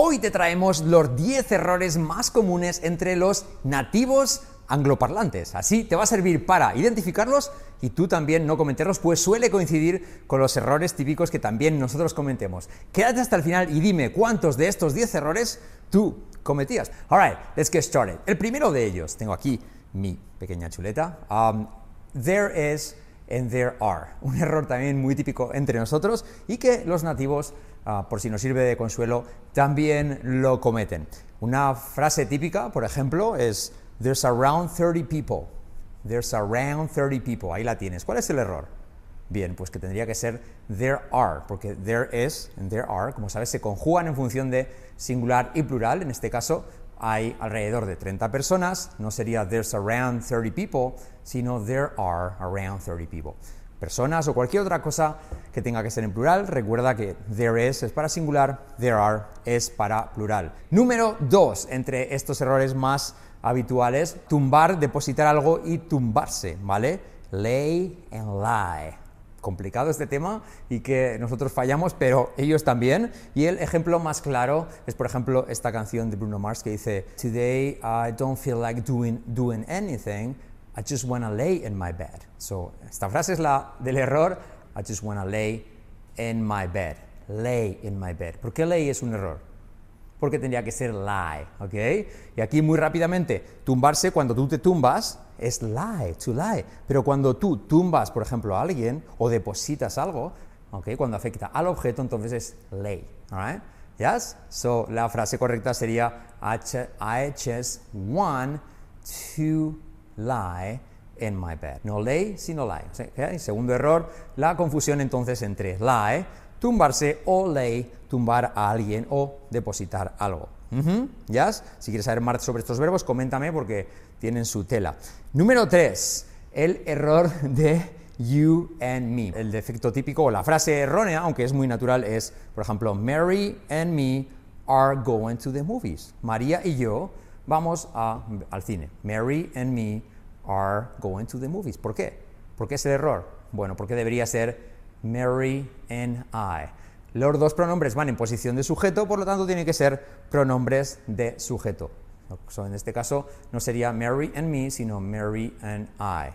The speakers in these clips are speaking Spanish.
Hoy te traemos los 10 errores más comunes entre los nativos angloparlantes. Así te va a servir para identificarlos y tú también no cometerlos, pues suele coincidir con los errores típicos que también nosotros cometemos. Quédate hasta el final y dime cuántos de estos 10 errores tú cometías. Alright, let's get started. El primero de ellos, tengo aquí mi pequeña chuleta. Um, there is and there are. Un error también muy típico entre nosotros y que los nativos, ah, por si nos sirve de consuelo, también lo cometen. Una frase típica, por ejemplo, es There's around 30 people. There's around 30 people. Ahí la tienes. ¿Cuál es el error? Bien, pues que tendría que ser there are, porque there is and there are, como sabes, se conjugan en función de singular y plural. En este caso, hay alrededor de 30 personas, no sería there's around 30 people, sino there are around 30 people. Personas o cualquier otra cosa que tenga que ser en plural, recuerda que there is es para singular, there are es para plural. Número 2, entre estos errores más habituales, tumbar, depositar algo y tumbarse, ¿vale? Lay and lie complicado este tema y que nosotros fallamos, pero ellos también. Y el ejemplo más claro es, por ejemplo, esta canción de Bruno Mars que dice, Today I don't feel like doing, doing anything, I just wanna lay in my bed. So, esta frase es la del error, I just wanna lay in my bed. Lay in my bed. ¿Por qué lay es un error? Porque tendría que ser lie, ¿ok? Y aquí muy rápidamente, tumbarse, cuando tú te tumbas, es lie, to lie. Pero cuando tú tumbas, por ejemplo, a alguien o depositas algo, ¿ok? Cuando afecta al objeto, entonces es lay, alright? Yes? So, la frase correcta sería I just want to lie in my bed. No lay, sino lie. ¿okay? Segundo error, la confusión entonces entre lie, tumbarse, o lay, tumbar a alguien o depositar algo. ¿Yes? Si quieres saber más sobre estos verbos, coméntame porque tienen su tela. Número 3, el error de you and me. El defecto típico o la frase errónea, aunque es muy natural, es, por ejemplo, Mary and me are going to the movies. María y yo vamos al cine. Mary and me are going to the movies. ¿Por qué? ¿Por qué es el error? Bueno, porque debería ser Mary and I. Los dos pronombres van en posición de sujeto, por lo tanto tienen que ser pronombres de sujeto en este caso no sería Mary and me, sino Mary and I.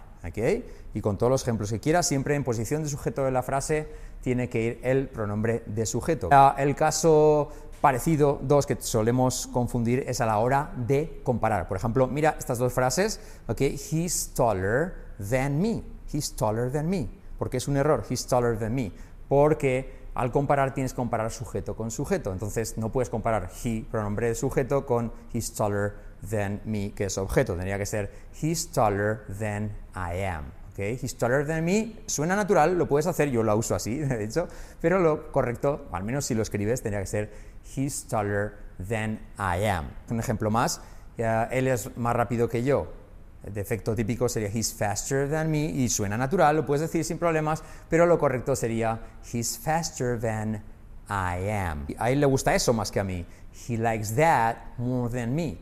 Y con todos los ejemplos que quieras, siempre en posición de sujeto de la frase tiene que ir el pronombre de sujeto. El caso parecido, dos que solemos confundir, es a la hora de comparar. Por ejemplo, mira estas dos frases, he's taller than me, he's taller than me. ¿Por qué es un error? He's taller than me. Porque al comparar tienes que comparar sujeto con sujeto. Entonces no puedes comparar he, pronombre de sujeto, con he's taller than me, que es objeto. Tendría que ser he's taller than I am. Okay? He's taller than me suena natural, lo puedes hacer, yo lo uso así, de hecho, pero lo correcto, al menos si lo escribes, tendría que ser he's taller than I am. Un ejemplo más, él es más rápido que yo. Defecto típico sería he's faster than me y suena natural, lo puedes decir sin problemas, pero lo correcto sería he's faster than I am. A él le gusta eso más que a mí. He likes that more than me.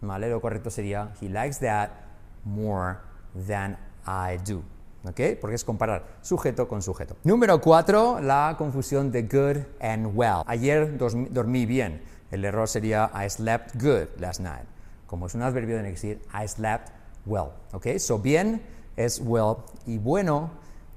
¿Vale? Lo correcto sería he likes that more than I do. ¿Ok? Porque es comparar sujeto con sujeto. Número 4, la confusión de good and well. Ayer dormí bien. El error sería I slept good last night. Como es un adverbio, tiene que decir I slept well. ¿Ok? So bien es well y bueno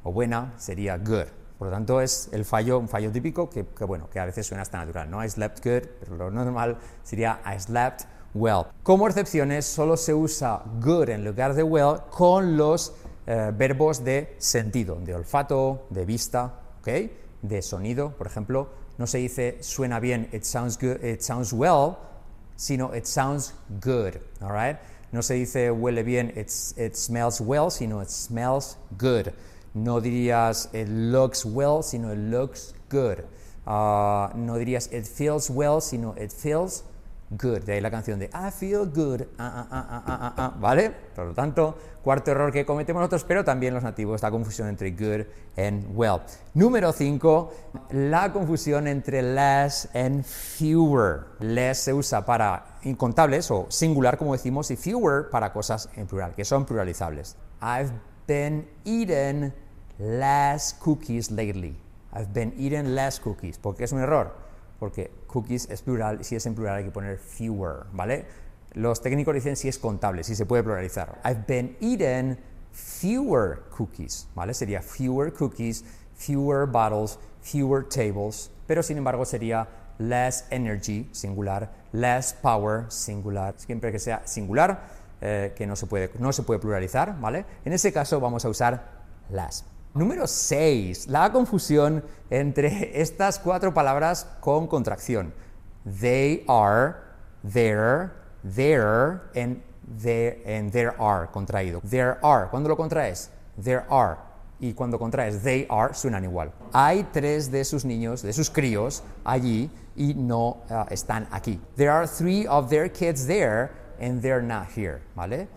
o buena sería good. Por lo tanto, es el fallo, un fallo típico que, bueno, que a veces suena hasta natural. ¿no? I slept good, pero lo normal sería I slept well. Como excepciones, solo se usa good en lugar de well con los eh, verbos de sentido, de olfato, de vista, ¿ok? de sonido, por ejemplo. No se dice suena bien, it sounds good, it sounds well, sino it sounds good. All right? No se dice huele bien, it smells well, sino it smells good. No dirías it looks well, sino it looks good. Ah, no dirías it feels well, sino it feels good. De ahí la canción de I feel good, ah, ah, ¿vale? Por lo tanto, cuarto error que cometemos nosotros, pero también los nativos, la confusión entre good and well. Número 5, la confusión entre less and fewer. Less se usa para incontables o singular, como decimos, y fewer para cosas en plural, que son pluralizables. I've been eating less cookies lately. I've been eating less cookies. ¿Por qué es un error? Porque cookies es plural, si es en plural hay que poner fewer, ¿vale? Los técnicos dicen si es contable, si se puede pluralizar. I've been eating fewer cookies, ¿vale? Sería fewer cookies, fewer bottles, fewer tables, pero sin embargo sería less energy, singular, less power, singular, siempre que sea singular, eh, que no se, puede, no se puede pluralizar, ¿vale? En ese caso vamos a usar less. Número 6. La confusión entre estas cuatro palabras con contracción. They are, there, there, and there, and there are, contraído. There are. ¿Cuándo lo contraes? There are. Y cuando contraes they are, suenan igual. Hay tres de sus niños, de sus críos, allí y no uh, están aquí. There are three of their kids there and they're not here. ¿Vale?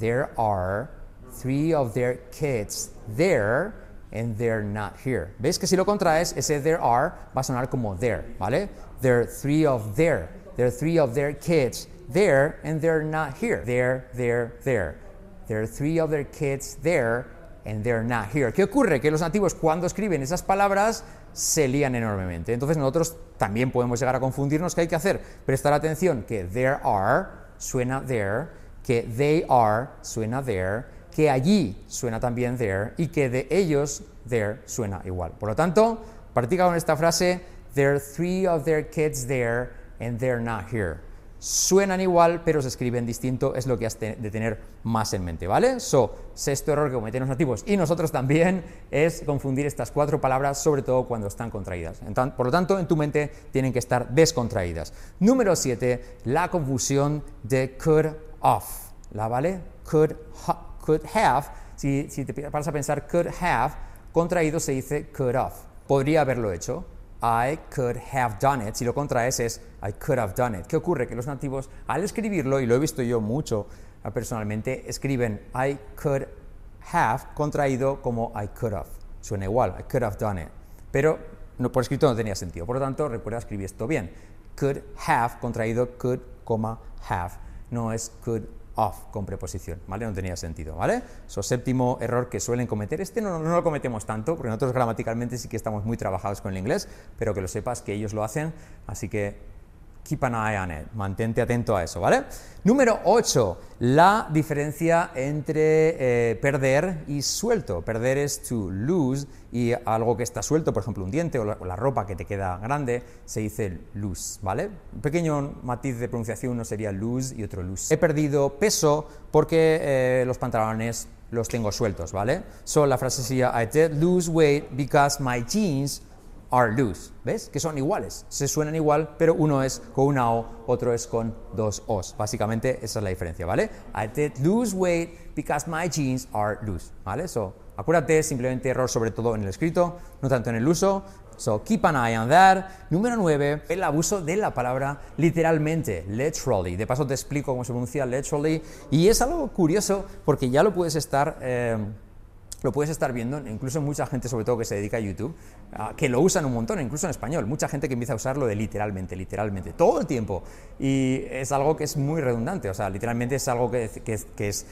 There are three of their kids there and they're not here. ¿Ves que si lo contraes, ese there are va a sonar como there, ¿vale? There are three of their, there are three of their kids there and they're not here. There, there, there. There are three of their kids there and they're not here. ¿Qué ocurre? Que los nativos cuando escriben esas palabras se lían enormemente. Entonces nosotros también podemos llegar a confundirnos. ¿Qué hay que hacer? Prestar atención que there are suena there, que they are suena there, que allí suena también there y que de ellos there suena igual. Por lo tanto, practica con esta frase, there are three of their kids there and they're not here. Suenan igual, pero se escriben distinto, es lo que has de tener más en mente, ¿vale? So, sexto error que cometen los nativos y nosotros también es confundir estas cuatro palabras, sobre todo cuando están contraídas. Por lo tanto, en tu mente tienen que estar descontraídas. Número siete, la confusión de could off, ¿la vale? Could, could have, si, si te paras a pensar could have, contraído se dice could off. Podría haberlo hecho, I could have done it. Si lo contraes es I could have done it. ¿Qué ocurre? Que los nativos, al escribirlo, y lo he visto yo mucho personalmente, escriben I could have contraído como I could have. Suena igual, I could have done it. Pero por escrito no tenía sentido. Por lo tanto, recuerda escribir esto bien. Could have contraído could, have. No es could off con preposición, ¿vale? No tenía sentido, ¿vale? So, séptimo error que suelen cometer. Este no, no, lo cometemos tanto, porque nosotros gramaticalmente sí que estamos muy trabajados con el inglés, pero que lo sepas que ellos lo hacen, así que keep an eye on it, mantente atento a eso, ¿vale? Número 8, la diferencia entre eh, perder y suelto. Perder es to lose y algo que está suelto, por ejemplo un diente o la, ropa que te queda grande, se dice lose, ¿vale? Un pequeño matiz de pronunciación, uno sería lose y otro lose. He perdido peso porque eh, los pantalones los tengo sueltos, ¿vale? So la frase sería I did lose weight because my jeans are loose. ¿Ves? Que son iguales. Se suenan igual, pero uno es con una O, otro es con dos O's. Básicamente esa es la diferencia, ¿vale? I did lose weight because my jeans are loose. ¿Vale? So, acuérdate, simplemente error sobre todo en el escrito, no tanto en el uso. So, keep an eye on that. Número 9, el abuso de la palabra literalmente, literally. De paso te explico cómo se pronuncia literally. Y es algo curioso porque ya lo puedes estar... Eh, lo puedes estar viendo, incluso mucha gente, sobre todo que se dedica a YouTube, ah, que lo usan un montón, incluso en español. Mucha gente que empieza a usarlo de literalmente, literalmente, todo el tiempo. Y es algo que es muy redundante, o sea, literalmente es algo que, que es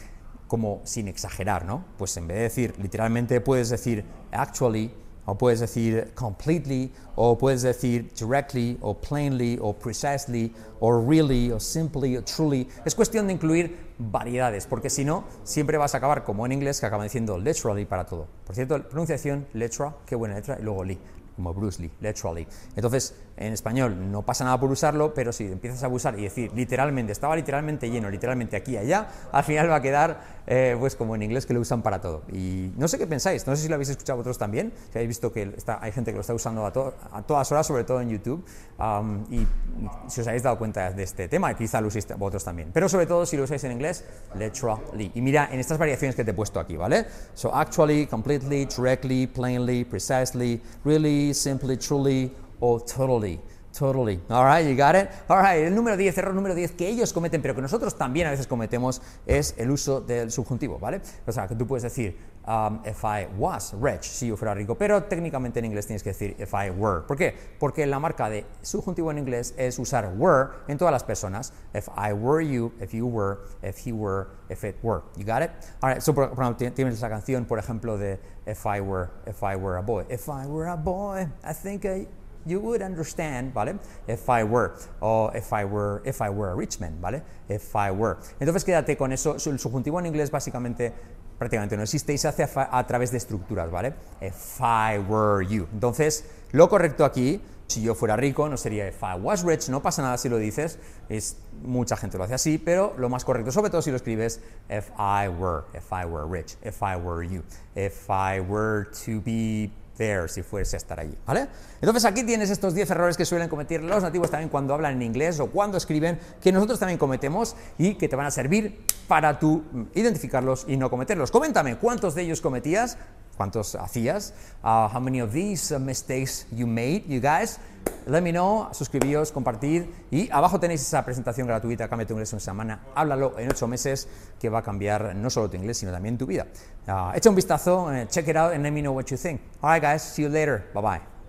como sin exagerar, ¿no? Pues en vez de decir literalmente, puedes decir actually o puedes decir completely, o puedes decir directly, o plainly, o precisely, o really, o simply, o truly. Es cuestión de incluir variedades, porque si no, siempre vas a acabar como en inglés, que acaban diciendo literally para todo. Por cierto, pronunciación, letra, qué buena letra, y luego li como Bruce Lee, literally. Entonces, en español no pasa nada por usarlo, pero si empiezas a abusar y decir literalmente, estaba literalmente lleno, literalmente aquí y allá, al final va a quedar eh, pues como en inglés que lo usan para todo. Y no sé qué pensáis, no sé si lo habéis escuchado vosotros también, si habéis visto que está, hay gente que lo está usando a, todas horas, sobre todo en YouTube, y, si os habéis dado cuenta de este tema, quizá lo uséis vosotros también. Pero sobre todo si lo usáis en inglés, literally. Y mira en estas variaciones que te he puesto aquí, ¿vale? So actually, completely, directly, plainly, precisely, really, simply, truly or totally. Totally. All right, you got it? All right, el número 10, error número 10 que ellos cometen, pero que nosotros también a veces cometemos, es el uso del subjuntivo, ¿vale? O sea, que tú puedes decir, um, if I was rich, si yo fuera rico, pero técnicamente en inglés tienes que decir if I were. ¿Por qué? Porque la marca de subjuntivo en inglés es usar were en todas las personas. If I were you, if you were, if he were, if it were. You got it? All right, so por, ejemplo, tienes la canción, por ejemplo, de if I were, if I were a boy. If I were a boy, I think I you would understand, ¿vale? If I were, o if I were, if I were a rich man, ¿vale? If I were. Entonces quédate con eso. El subjuntivo en inglés básicamente prácticamente no existe y se hace a, a través de estructuras, ¿vale? If I were you. Entonces, lo correcto aquí si yo fuera rico, no sería if I was rich, no pasa nada si lo dices, es, mucha gente lo hace así, pero lo más correcto, sobre todo si lo escribes if I were, if I were rich, if I were you, if I were to be si fuese a estar allí, ¿vale? Entonces aquí tienes estos 10 errores que suelen cometer los nativos también cuando hablan en inglés o cuando escriben, que nosotros también cometemos y que te van a servir para tú identificarlos y no cometerlos. Coméntame, ¿cuántos de ellos cometías? Cuántos hacías. Uh, how many of these uh, mistakes you made, you guys? Let me know, suscribíos, compartid y abajo tenéis esa presentación gratuita, Cambia tu inglés en una semana, háblalo en ocho meses que va a cambiar no solo tu inglés sino también tu vida. Uh, echa un vistazo, uh, check it out and let me know what you think. Alright guys, see you later, bye bye.